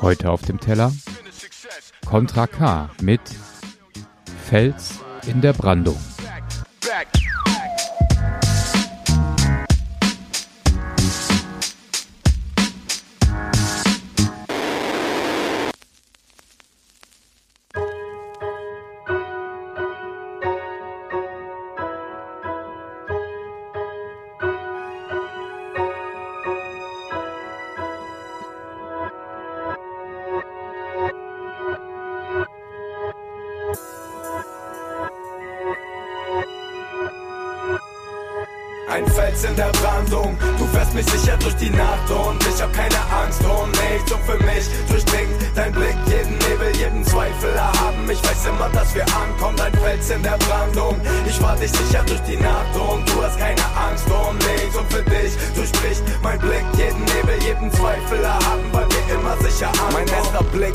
Heute auf dem Teller Contra K mit Fels in der Brandung. ein Fels in der Brandung. Du fährst mich sicher durch die Nacht und ich hab keine Angst oh und nichts. Und für mich durchdringt dein Blick jeden Nebel, jeden Zweifel erhaben. Ich weiß immer, dass wir ankommen, ein Fels in der Brandung. Ich fahr dich sicher durch die Nacht und du hast keine Angst oh und nichts. Und für dich durchbricht mein Blick jeden Nebel, jeden Zweifel erhaben, weil wir immer sicher ankommen. Mein erster Blick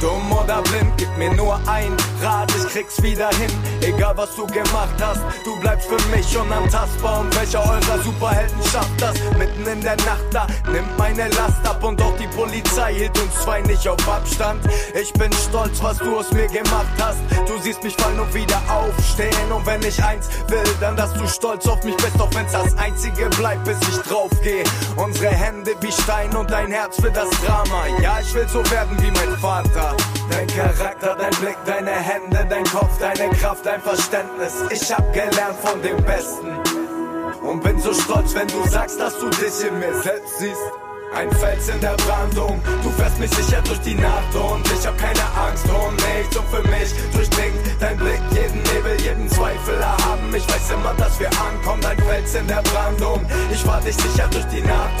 dumm oder blind, gib mir nur ein Rat, ich krieg's wieder hin. Egal was du gemacht hast, du bleibst für mich unantastbar. Und welcher eurer Superhelden schafft das? Mitten in der Nacht da, nimmt meine Last ab und auch die Polizei hielt uns zwei nicht auf Abstand. Ich bin stolz, was du aus mir gemacht hast. Du siehst mich fallen und wieder aufstehen. Und wenn ich eins will, dann dass du stolz auf mich bist, auch wenn's das einzige bleibt, bis ich draufgeh. Unsere Hände wie Stein und dein Herz für das Drama. Ja, ich will so werden wie mein Vater. Dein Charakter, dein Blick, deine Hände, dein Kopf, deine Kraft, dein Verständnis. Ich hab gelernt von dem Besten. Und bin so stolz, wenn du sagst, dass du dich in mir selbst siehst. Ein Fels in der Brandung, du fährst mich sicher durch die Nacht und ich hab keine Angst um nichts und für mich durchdringt dein Blick jeden Nebel, jeden Zweifel erhaben. Ich weiß immer, dass wir ankommen, ein Fels in der Brandung. Ich fahr dich sicher durch die Nacht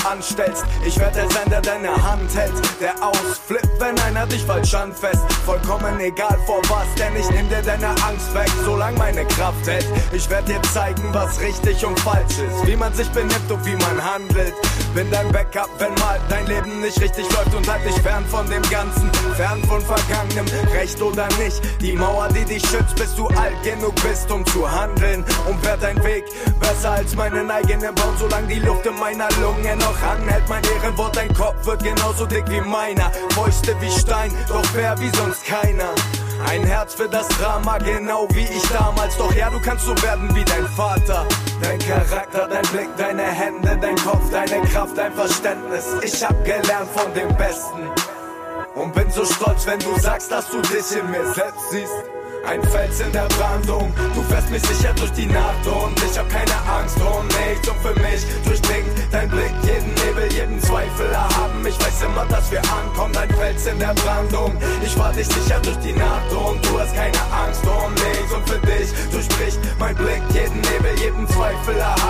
anstellst, ich werd der sein, der deine Hand hält, der ausflippt, wenn einer dich falsch anfasst. Vollkommen egal vor was, denn ich nehm dir deine Angst weg, solange meine Kraft hält. Ich werd dir zeigen, was richtig und falsch ist, wie man sich benimmt und wie man handelt. Bin dein Backup, wenn mal dein Leben nicht richtig läuft und halt dich fern von dem Ganzen, fern von Vergangenem, recht oder nicht. Die Mauer, die dich schützt, bis du alt genug bist, um zu handeln. Und werd dein Weg besser als meinen eigenen Baum, solange die Luft in meiner Lunge noch anhält. Mein Ehrenwort, dein Kopf wird genauso dick wie meiner. Fäuste wie Stein, doch fair wie sonst keiner. Ein Herz für das Drama, genau wie ich damals. Doch ja, du kannst so werden wie dein Vater. Dein Charakter, dein Blick, deine Hände, dein Kopf, deine Kraft, dein Verständnis. Ich hab gelernt von dem Besten. Und bin so stolz, wenn du sagst, dass du dich in mir selbst siehst. Ein Fels in der Brandung, du fährst mich sicher durch die Nacht und ich hab keine Angst um nichts. Und für mich durchdringt dein Blick jeden Nebel, jeden Zweifel. Erhaben. Ich weiß immer, dass wir ankommen, ein Fels in der Brandung. Ich fahr dich sicher durch die Nacht und du hast keine Angst um nichts. Und für dich durchbricht mein Blick jeden Nebel, jeden Zweifel. Erhaben,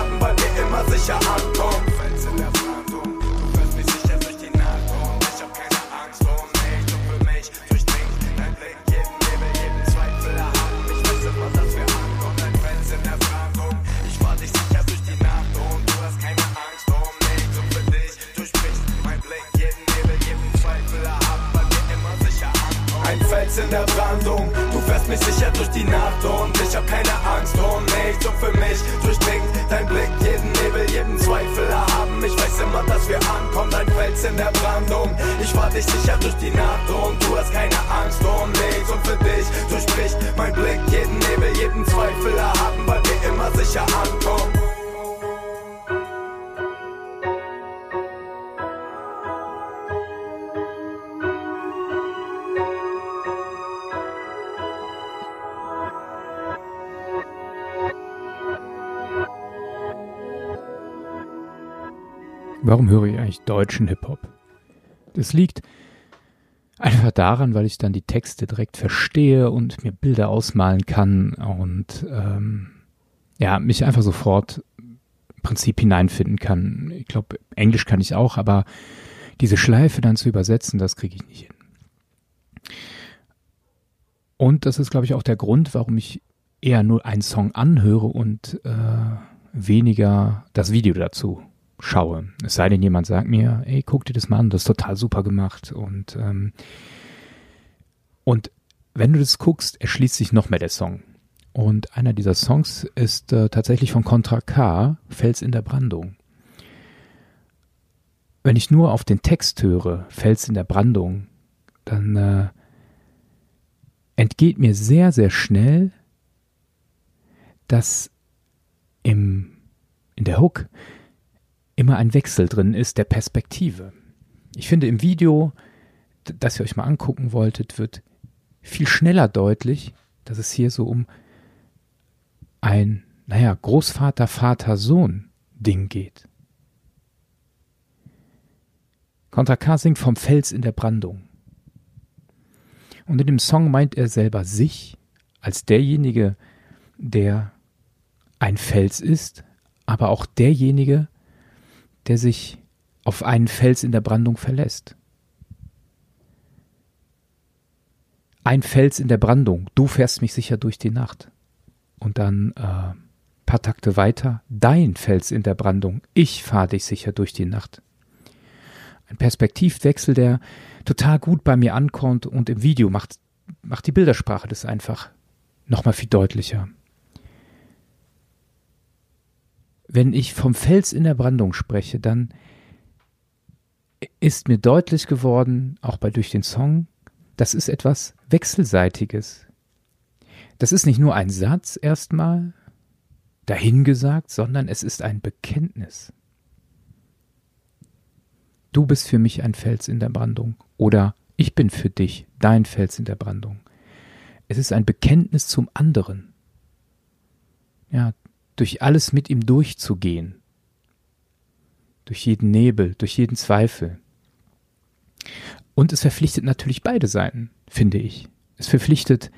Fels in der Brandung. Ich fahr dich sicher durch die Nacht und du hast keine Angst um nichts. Und für dich durchbricht mein Blick jeden Nebel, jeden Zweifel erhaben, weil wir immer sicher ankommen. Warum höre ich eigentlich deutschen Hip-Hop? Das liegt einfach daran, weil ich dann die Texte direkt verstehe und mir Bilder ausmalen kann und ähm, ja, mich einfach sofort im Prinzip hineinfinden kann. Ich glaube, Englisch kann ich auch, aber diese Schleife dann zu übersetzen, das kriege ich nicht hin. Und das ist, glaube ich, auch der Grund, warum ich eher nur einen Song anhöre und äh, weniger das Video dazu schaue. Es sei denn, jemand sagt mir, ey, guck dir das mal an, das ist total super gemacht. Und, ähm, und wenn du das guckst, erschließt sich noch mehr der Song. Und einer dieser Songs ist äh, tatsächlich von Contra K, Fels in der Brandung. Wenn ich nur auf den Text höre, Fels in der Brandung, dann äh, entgeht mir sehr, sehr schnell, dass im, in der Hook immer ein Wechsel drin ist der Perspektive. Ich finde im Video, das ihr euch mal angucken wolltet, wird viel schneller deutlich, dass es hier so um ein, naja, Großvater, Vater, Sohn Ding geht. Contra K singt vom Fels in der Brandung. Und in dem Song meint er selber sich als derjenige, der ein Fels ist, aber auch derjenige, der sich auf einen Fels in der Brandung verlässt. Ein Fels in der Brandung, du fährst mich sicher durch die Nacht. Und dann äh, paar Takte weiter, dein Fels in der Brandung, ich fahre dich sicher durch die Nacht. Ein Perspektivwechsel, der total gut bei mir ankommt und im Video macht, macht die Bildersprache das einfach nochmal viel deutlicher. Wenn ich vom Fels in der Brandung spreche, dann ist mir deutlich geworden, auch bei durch den Song, das ist etwas Wechselseitiges. Das ist nicht nur ein Satz erstmal dahingesagt, sondern es ist ein Bekenntnis. Du bist für mich ein Fels in der Brandung oder ich bin für dich dein Fels in der Brandung. Es ist ein Bekenntnis zum anderen. Ja, durch alles mit ihm durchzugehen. Durch jeden Nebel, durch jeden Zweifel. Und es verpflichtet natürlich beide Seiten, finde ich. Es verpflichtet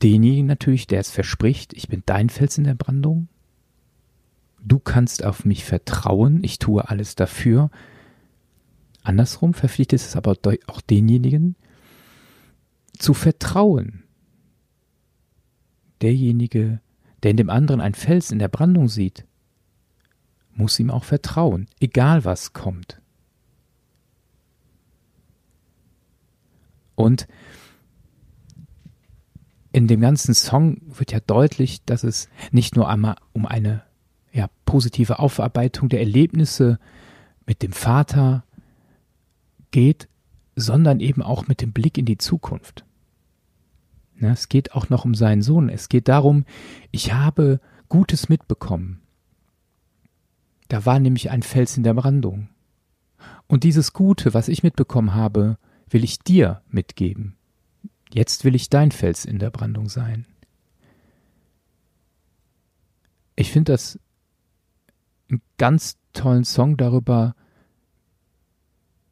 denjenigen natürlich, der es verspricht, ich bin dein Fels in der Brandung. Du kannst auf mich vertrauen, ich tue alles dafür. Andersrum verpflichtet es aber auch denjenigen, zu vertrauen. Derjenige, der in dem anderen ein Fels in der Brandung sieht, muss ihm auch vertrauen, egal was kommt. Und in dem ganzen Song wird ja deutlich, dass es nicht nur einmal um eine ja, positive Aufarbeitung der Erlebnisse mit dem Vater geht, sondern eben auch mit dem Blick in die Zukunft. Ja, es geht auch noch um seinen Sohn. Es geht darum, ich habe Gutes mitbekommen. Da war nämlich ein Fels in der Brandung. Und dieses Gute, was ich mitbekommen habe, will ich dir mitgeben. Jetzt will ich dein Fels in der Brandung sein. Ich finde das einen ganz tollen Song darüber,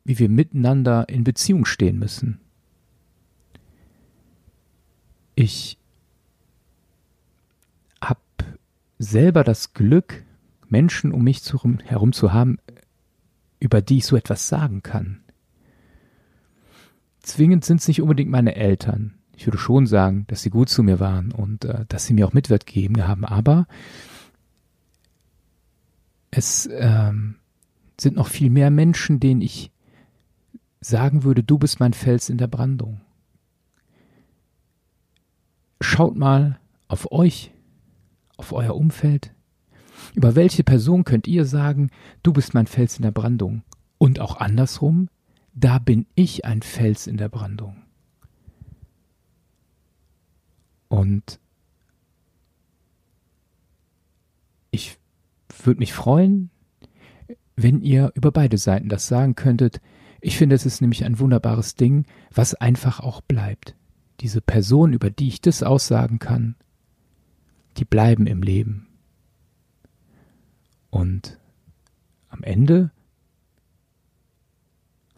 wie wir miteinander in Beziehung stehen müssen. Ich habe selber das Glück, Menschen um mich herum zu haben, über die ich so etwas sagen kann zwingend sind es nicht unbedingt meine Eltern. Ich würde schon sagen, dass sie gut zu mir waren und äh, dass sie mir auch Mitwert gegeben haben, aber es ähm, sind noch viel mehr Menschen, denen ich sagen würde, du bist mein Fels in der Brandung. Schaut mal auf euch, auf euer Umfeld. Über welche Person könnt ihr sagen, du bist mein Fels in der Brandung? Und auch andersrum, da bin ich ein Fels in der Brandung. Und ich würde mich freuen, wenn ihr über beide Seiten das sagen könntet. Ich finde, es ist nämlich ein wunderbares Ding, was einfach auch bleibt. Diese Person, über die ich das aussagen kann, die bleiben im Leben. Und am Ende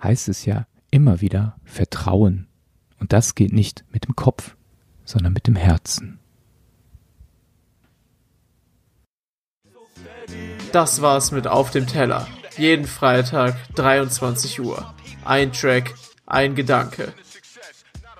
heißt es ja immer wieder Vertrauen. Und das geht nicht mit dem Kopf, sondern mit dem Herzen. Das war's mit Auf dem Teller. Jeden Freitag 23 Uhr. Ein Track, ein Gedanke.